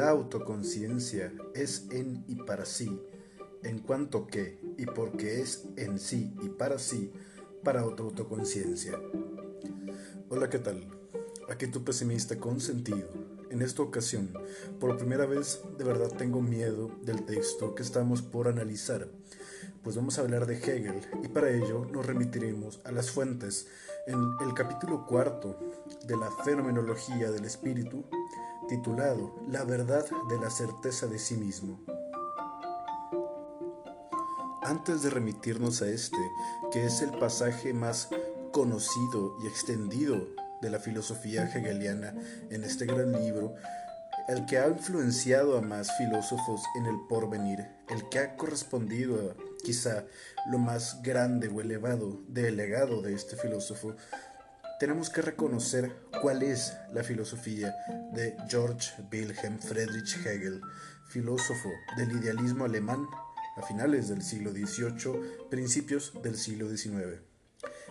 la autoconciencia es en y para sí, en cuanto que y porque es en sí y para sí, para otra autoconciencia. Hola, ¿qué tal? Aquí tu pesimista con sentido. En esta ocasión, por primera vez, de verdad tengo miedo del texto que estamos por analizar, pues vamos a hablar de Hegel y para ello nos remitiremos a las fuentes en el capítulo cuarto de la fenomenología del espíritu, titulado La verdad de la certeza de sí mismo. Antes de remitirnos a este, que es el pasaje más conocido y extendido de la filosofía hegeliana en este gran libro, el que ha influenciado a más filósofos en el porvenir, el que ha correspondido a quizá lo más grande o elevado del legado de este filósofo, tenemos que reconocer cuál es la filosofía de George Wilhelm Friedrich Hegel, filósofo del idealismo alemán a finales del siglo XVIII, principios del siglo XIX,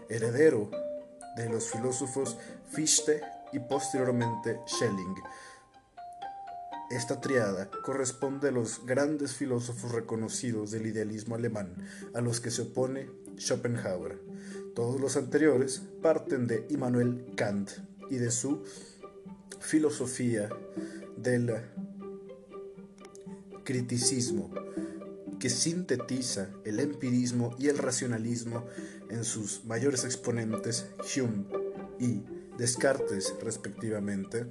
heredero de los filósofos Fichte y posteriormente Schelling. Esta triada corresponde a los grandes filósofos reconocidos del idealismo alemán, a los que se opone Schopenhauer. Todos los anteriores parten de Immanuel Kant y de su filosofía del criticismo, que sintetiza el empirismo y el racionalismo en sus mayores exponentes Hume y Descartes respectivamente,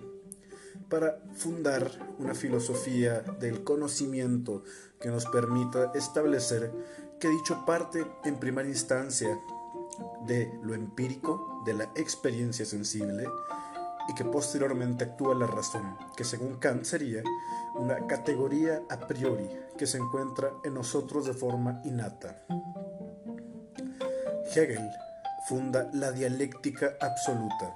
para fundar una filosofía del conocimiento que nos permita establecer que dicho parte en primera instancia de lo empírico, de la experiencia sensible, y que posteriormente actúa la razón, que según Kant sería una categoría a priori que se encuentra en nosotros de forma innata. Hegel funda la dialéctica absoluta.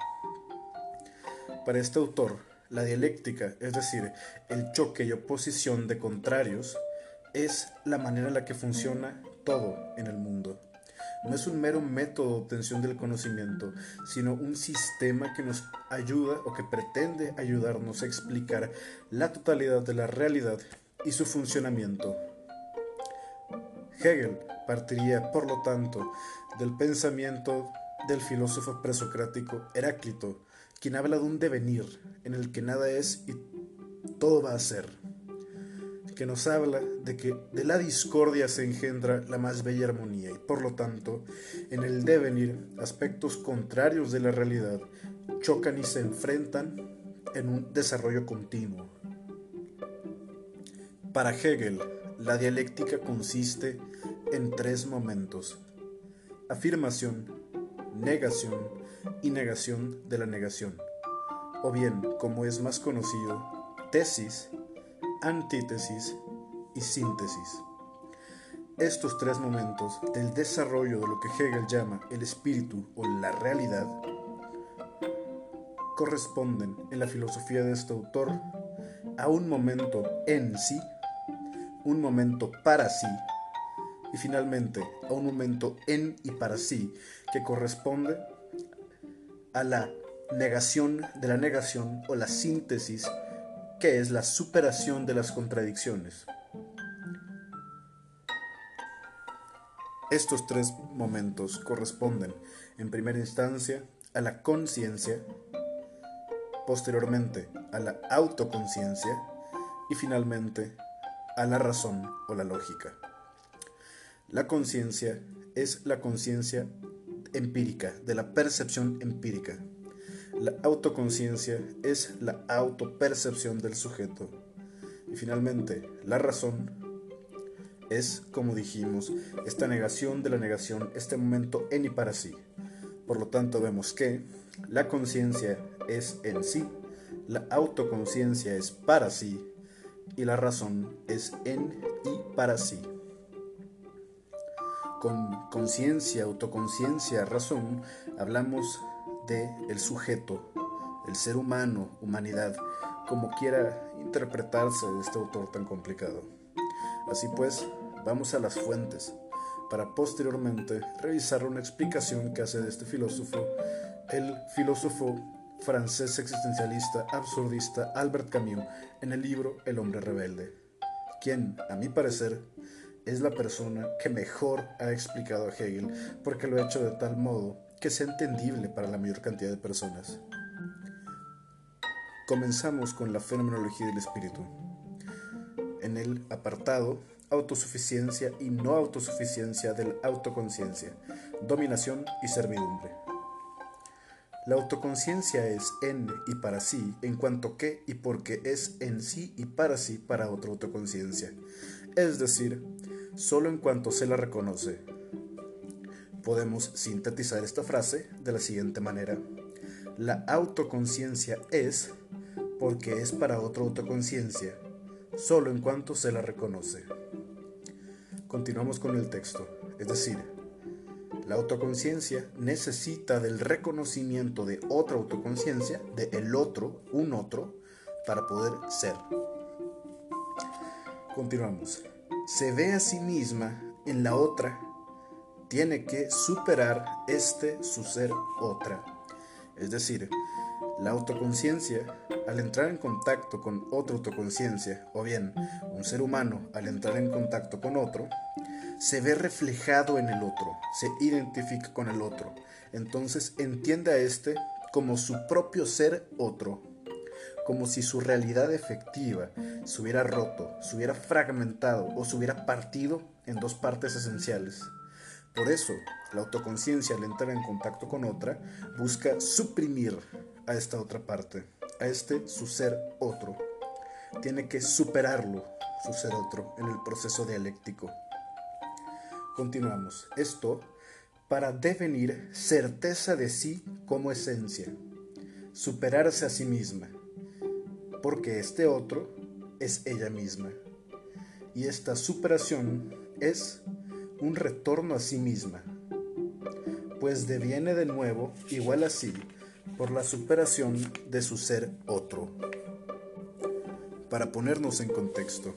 Para este autor, la dialéctica, es decir, el choque y oposición de contrarios, es la manera en la que funciona todo en el mundo no es un mero método de obtención del conocimiento, sino un sistema que nos ayuda o que pretende ayudarnos a explicar la totalidad de la realidad y su funcionamiento. Hegel partiría, por lo tanto, del pensamiento del filósofo presocrático Heráclito, quien habla de un devenir en el que nada es y todo va a ser que nos habla de que de la discordia se engendra la más bella armonía y por lo tanto en el devenir aspectos contrarios de la realidad chocan y se enfrentan en un desarrollo continuo. Para Hegel, la dialéctica consiste en tres momentos. Afirmación, negación y negación de la negación. O bien, como es más conocido, tesis antítesis y síntesis. Estos tres momentos del desarrollo de lo que Hegel llama el espíritu o la realidad corresponden en la filosofía de este autor a un momento en sí, un momento para sí y finalmente a un momento en y para sí que corresponde a la negación de la negación o la síntesis que es la superación de las contradicciones. Estos tres momentos corresponden, en primera instancia, a la conciencia, posteriormente a la autoconciencia y finalmente a la razón o la lógica. La conciencia es la conciencia empírica, de la percepción empírica. La autoconciencia es la autopercepción del sujeto. Y finalmente, la razón es, como dijimos, esta negación de la negación, este momento en y para sí. Por lo tanto, vemos que la conciencia es en sí, la autoconciencia es para sí y la razón es en y para sí. Con conciencia, autoconciencia, razón, hablamos de el sujeto, el ser humano, humanidad, como quiera interpretarse este autor tan complicado. Así pues, vamos a las fuentes para posteriormente revisar una explicación que hace de este filósofo el filósofo francés existencialista absurdista Albert Camus en el libro El hombre rebelde, quien, a mi parecer, es la persona que mejor ha explicado a Hegel porque lo ha hecho de tal modo que sea entendible para la mayor cantidad de personas. Comenzamos con la fenomenología del espíritu. En el apartado autosuficiencia y no autosuficiencia de la autoconciencia, dominación y servidumbre. La autoconciencia es en y para sí, en cuanto que y porque es en sí y para sí para otra autoconciencia, es decir, solo en cuanto se la reconoce. Podemos sintetizar esta frase de la siguiente manera. La autoconciencia es porque es para otra autoconciencia, solo en cuanto se la reconoce. Continuamos con el texto, es decir, la autoconciencia necesita del reconocimiento de otra autoconciencia, de el otro, un otro, para poder ser. Continuamos. Se ve a sí misma en la otra, tiene que superar este su ser otra. Es decir, la autoconciencia, al entrar en contacto con otra autoconciencia, o bien un ser humano al entrar en contacto con otro, se ve reflejado en el otro, se identifica con el otro. Entonces entiende a este como su propio ser otro, como si su realidad efectiva se hubiera roto, se hubiera fragmentado o se hubiera partido en dos partes esenciales. Por eso, la autoconciencia al entrar en contacto con otra busca suprimir a esta otra parte, a este su ser otro. Tiene que superarlo, su ser otro, en el proceso dialéctico. Continuamos. Esto para devenir certeza de sí como esencia, superarse a sí misma, porque este otro es ella misma. Y esta superación es un retorno a sí misma, pues deviene de nuevo igual a sí por la superación de su ser otro. Para ponernos en contexto,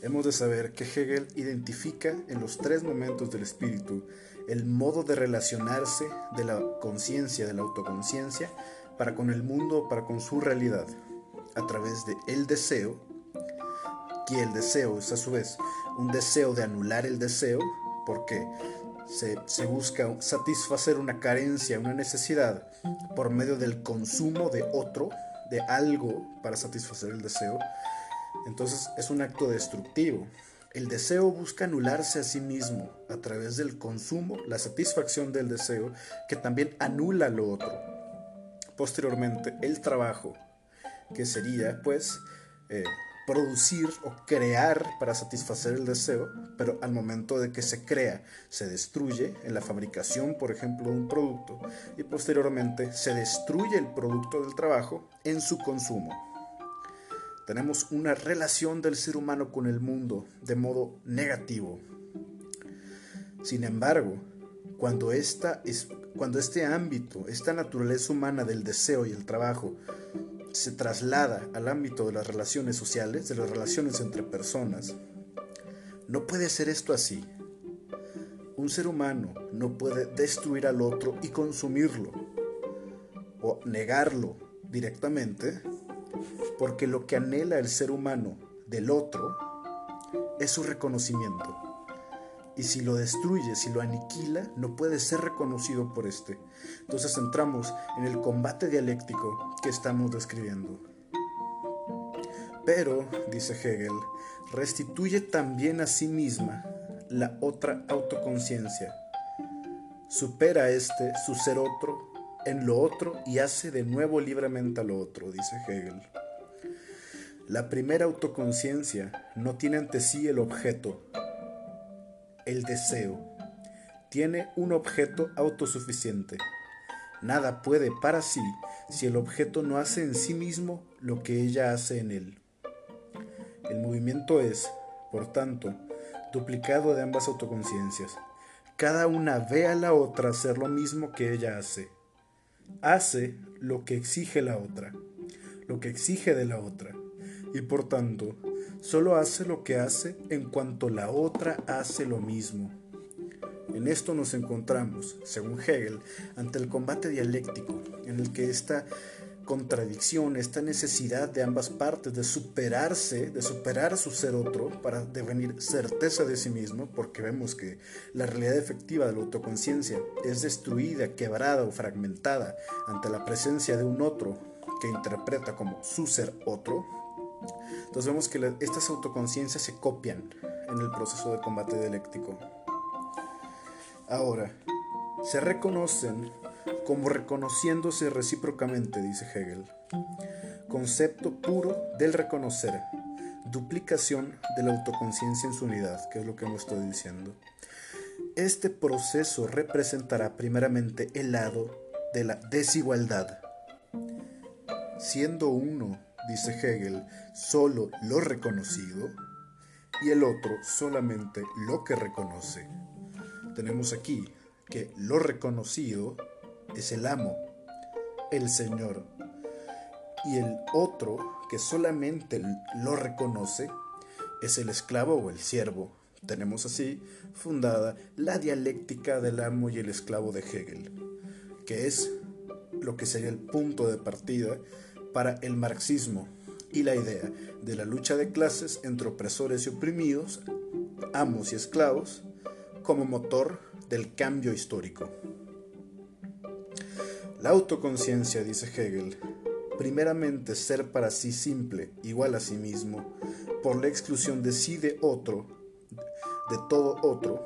hemos de saber que Hegel identifica en los tres momentos del espíritu el modo de relacionarse de la conciencia, de la autoconciencia, para con el mundo, para con su realidad, a través de el deseo, que el deseo es a su vez un deseo de anular el deseo, porque se, busca satisfacer una carencia, una necesidad, por medio del consumo de otro, de algo para satisfacer el deseo, entonces es un acto destructivo. El deseo busca anularse a sí mismo a través del consumo, la satisfacción del deseo, que también anula lo otro. Posteriormente, el trabajo, que sería pues eh, producir o crear para satisfacer el deseo, pero al momento de que se crea, se destruye en la fabricación, por ejemplo, de un producto, y posteriormente se destruye el producto del trabajo en su consumo. Tenemos una relación del ser humano con el mundo de modo negativo. Sin embargo, cuando, esta es, cuando este ámbito, esta naturaleza humana del deseo y el trabajo, se traslada al ámbito de las relaciones sociales, de las relaciones entre personas. No puede ser esto así. Un ser humano no puede destruir al otro y consumirlo o negarlo directamente, porque lo que anhela el ser humano del otro es su reconocimiento. Y si lo destruye, si lo aniquila, no puede ser reconocido por este. Entonces entramos en el combate dialéctico que estamos describiendo. Pero, dice Hegel, restituye también a sí misma la otra autoconciencia. Supera este, su ser otro, en lo otro y hace de nuevo libremente a lo otro, dice Hegel. La primera autoconciencia no tiene ante sí el objeto, el deseo. Tiene un objeto autosuficiente. Nada puede para sí si el objeto no hace en sí mismo lo que ella hace en él. El movimiento es, por tanto, duplicado de ambas autoconciencias. Cada una ve a la otra hacer lo mismo que ella hace. Hace lo que exige la otra, lo que exige de la otra, y por tanto solo hace lo que hace en cuanto la otra hace lo mismo. En esto nos encontramos, según Hegel, ante el combate dialéctico, en el que esta contradicción, esta necesidad de ambas partes de superarse, de superar su ser otro para devenir certeza de sí mismo, porque vemos que la realidad efectiva de la autoconciencia es destruida, quebrada o fragmentada ante la presencia de un otro que interpreta como su ser otro. Entonces vemos que estas autoconciencias se copian en el proceso de combate dialéctico. Ahora, se reconocen como reconociéndose recíprocamente, dice Hegel. Concepto puro del reconocer, duplicación de la autoconciencia en su unidad, que es lo que hemos estado diciendo. Este proceso representará primeramente el lado de la desigualdad. Siendo uno, dice Hegel, solo lo reconocido y el otro solamente lo que reconoce. Tenemos aquí que lo reconocido es el amo, el Señor. Y el otro, que solamente lo reconoce, es el esclavo o el siervo. Tenemos así fundada la dialéctica del amo y el esclavo de Hegel, que es lo que sería el punto de partida para el marxismo y la idea de la lucha de clases entre opresores y oprimidos, amos y esclavos, como motor del cambio histórico. La autoconciencia, dice Hegel, primeramente ser para sí simple, igual a sí mismo, por la exclusión de sí de otro, de todo otro,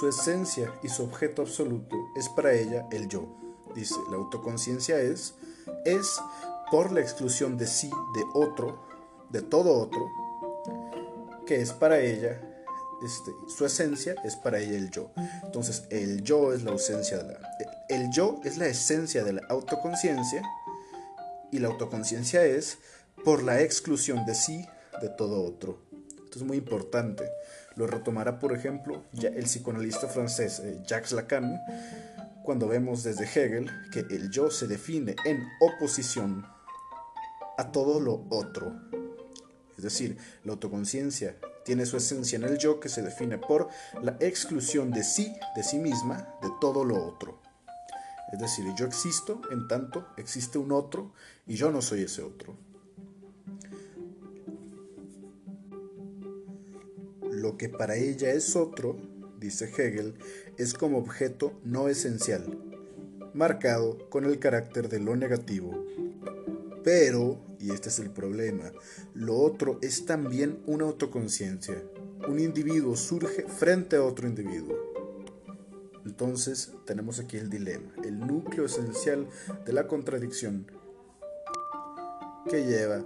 su esencia y su objeto absoluto es para ella el yo. Dice, la autoconciencia es, es por la exclusión de sí de otro, de todo otro, que es para ella este, su esencia es para ella el yo. Entonces, el yo es la ausencia de. El yo es la esencia de la autoconciencia y la autoconciencia es por la exclusión de sí de todo otro. Esto es muy importante. Lo retomará, por ejemplo, ya el psicoanalista francés eh, Jacques Lacan cuando vemos desde Hegel que el yo se define en oposición a todo lo otro. Es decir, la autoconciencia tiene su esencia en el yo que se define por la exclusión de sí, de sí misma, de todo lo otro. Es decir, yo existo en tanto existe un otro y yo no soy ese otro. Lo que para ella es otro, dice Hegel, es como objeto no esencial, marcado con el carácter de lo negativo. Pero y este es el problema, lo otro es también una autoconciencia. Un individuo surge frente a otro individuo. Entonces tenemos aquí el dilema, el núcleo esencial de la contradicción que lleva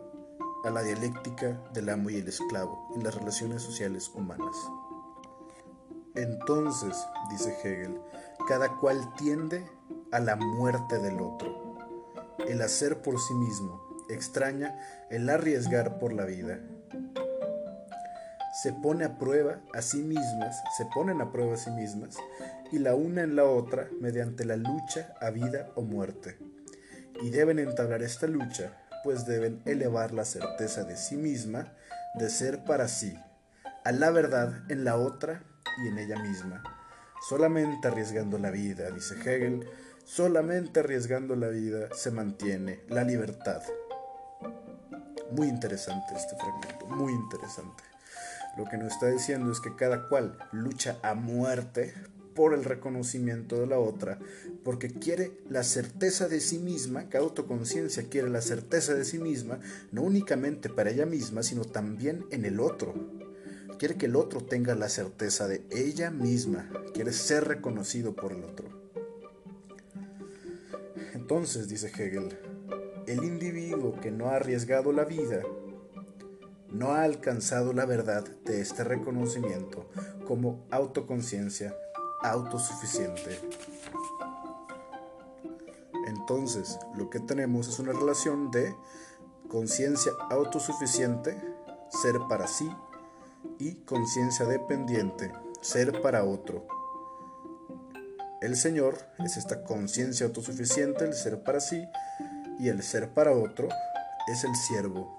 a la dialéctica del amo y el esclavo en las relaciones sociales humanas. Entonces, dice Hegel, cada cual tiende a la muerte del otro, el hacer por sí mismo, extraña el arriesgar por la vida. Se pone a prueba a sí mismas, se ponen a prueba a sí mismas y la una en la otra mediante la lucha a vida o muerte. Y deben entablar esta lucha, pues deben elevar la certeza de sí misma de ser para sí, a la verdad en la otra y en ella misma. Solamente arriesgando la vida, dice Hegel, solamente arriesgando la vida se mantiene la libertad. Muy interesante este fragmento, muy interesante. Lo que nos está diciendo es que cada cual lucha a muerte por el reconocimiento de la otra, porque quiere la certeza de sí misma, cada autoconciencia quiere la certeza de sí misma, no únicamente para ella misma, sino también en el otro. Quiere que el otro tenga la certeza de ella misma, quiere ser reconocido por el otro. Entonces, dice Hegel, el individuo que no ha arriesgado la vida no ha alcanzado la verdad de este reconocimiento como autoconciencia autosuficiente. Entonces, lo que tenemos es una relación de conciencia autosuficiente, ser para sí, y conciencia dependiente, ser para otro. El Señor es esta conciencia autosuficiente, el ser para sí, y el ser para otro es el siervo.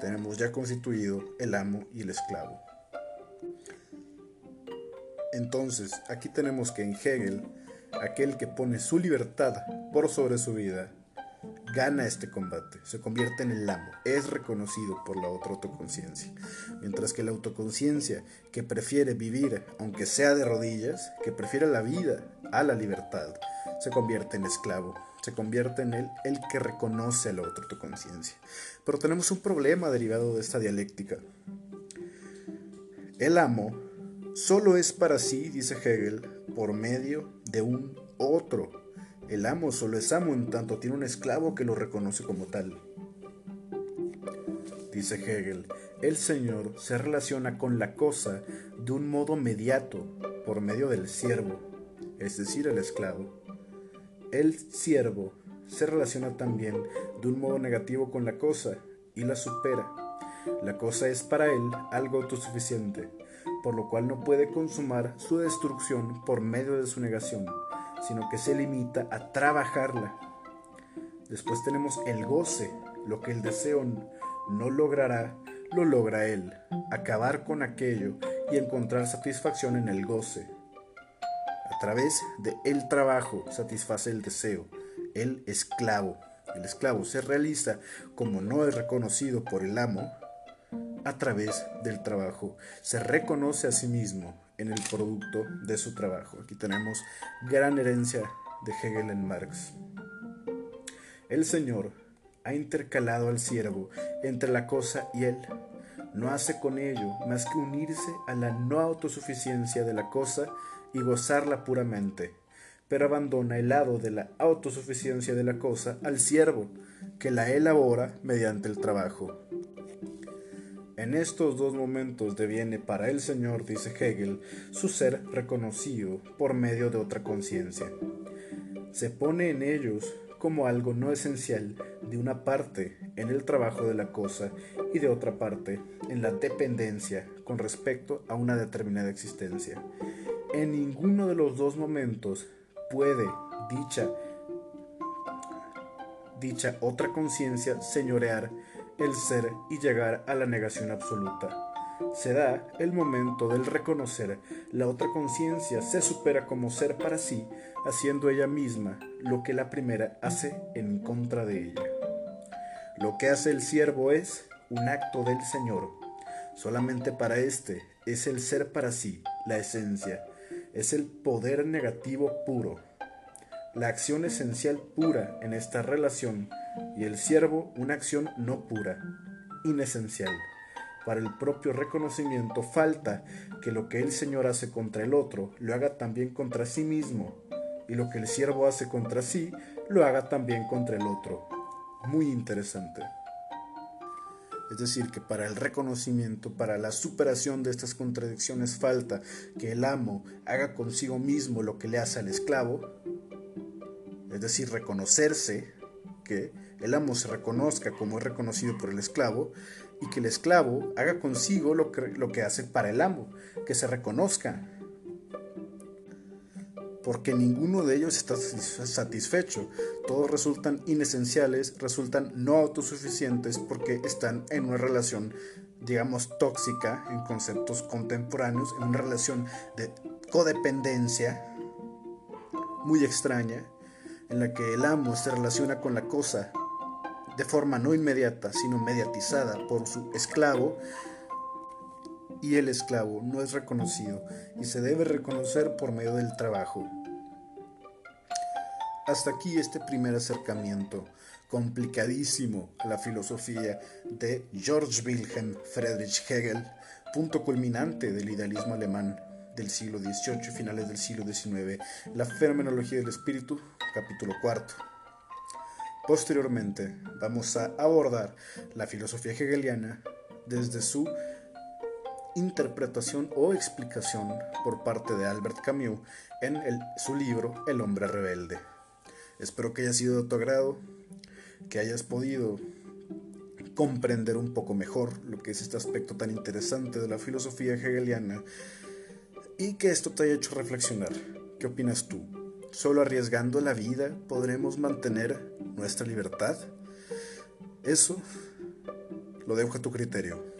Tenemos ya constituido el amo y el esclavo. Entonces, aquí tenemos que en Hegel, aquel que pone su libertad por sobre su vida, gana este combate, se convierte en el amo, es reconocido por la otra autoconciencia. Mientras que la autoconciencia que prefiere vivir, aunque sea de rodillas, que prefiere la vida a la libertad, se convierte en esclavo, se convierte en él el que reconoce a la otra autoconciencia. Pero tenemos un problema derivado de esta dialéctica. El amo solo es para sí, dice Hegel, por medio de un otro. El amo solo es amo en tanto tiene un esclavo que lo reconoce como tal. Dice Hegel, el Señor se relaciona con la cosa de un modo mediato por medio del siervo, es decir, el esclavo. El siervo se relaciona también de un modo negativo con la cosa y la supera la cosa es para él algo autosuficiente, por lo cual no puede consumar su destrucción por medio de su negación, sino que se limita a trabajarla. Después tenemos el goce, lo que el deseo no logrará, lo logra él, acabar con aquello y encontrar satisfacción en el goce. A través de el trabajo satisface el deseo, el esclavo. El esclavo se realiza como no es reconocido por el amo, a través del trabajo. Se reconoce a sí mismo en el producto de su trabajo. Aquí tenemos gran herencia de Hegel en Marx. El Señor ha intercalado al siervo entre la cosa y él. No hace con ello más que unirse a la no autosuficiencia de la cosa y gozarla puramente, pero abandona el lado de la autosuficiencia de la cosa al siervo, que la elabora mediante el trabajo. En estos dos momentos deviene para el Señor, dice Hegel, su ser reconocido por medio de otra conciencia. Se pone en ellos como algo no esencial de una parte en el trabajo de la cosa y de otra parte en la dependencia con respecto a una determinada existencia. En ninguno de los dos momentos puede dicha dicha otra conciencia señorear el ser y llegar a la negación absoluta. Se da el momento del reconocer la otra conciencia se supera como ser para sí, haciendo ella misma lo que la primera hace en contra de ella. Lo que hace el siervo es un acto del Señor. Solamente para éste es el ser para sí, la esencia, es el poder negativo puro, la acción esencial pura en esta relación y el siervo una acción no pura, inesencial. Para el propio reconocimiento falta que lo que el Señor hace contra el otro lo haga también contra sí mismo, y lo que el siervo hace contra sí lo haga también contra el otro. Muy interesante. Es decir, que para el reconocimiento, para la superación de estas contradicciones falta que el amo haga consigo mismo lo que le hace al esclavo, es decir, reconocerse que el amo se reconozca como es reconocido por el esclavo y que el esclavo haga consigo lo que, lo que hace para el amo, que se reconozca. Porque ninguno de ellos está satisfecho. Todos resultan inesenciales, resultan no autosuficientes porque están en una relación, digamos, tóxica en conceptos contemporáneos, en una relación de codependencia muy extraña, en la que el amo se relaciona con la cosa de forma no inmediata, sino mediatizada por su esclavo, y el esclavo no es reconocido y se debe reconocer por medio del trabajo. Hasta aquí este primer acercamiento complicadísimo a la filosofía de George Wilhelm Friedrich Hegel, punto culminante del idealismo alemán del siglo XVIII y finales del siglo XIX, la fenomenología del espíritu, capítulo cuarto. Posteriormente vamos a abordar la filosofía hegeliana desde su interpretación o explicación por parte de Albert Camus en su libro El hombre rebelde. Espero que haya sido de tu agrado, que hayas podido comprender un poco mejor lo que es este aspecto tan interesante de la filosofía hegeliana y que esto te haya hecho reflexionar. ¿Qué opinas tú? ¿Solo arriesgando la vida podremos mantener nuestra libertad? Eso lo dejo a tu criterio.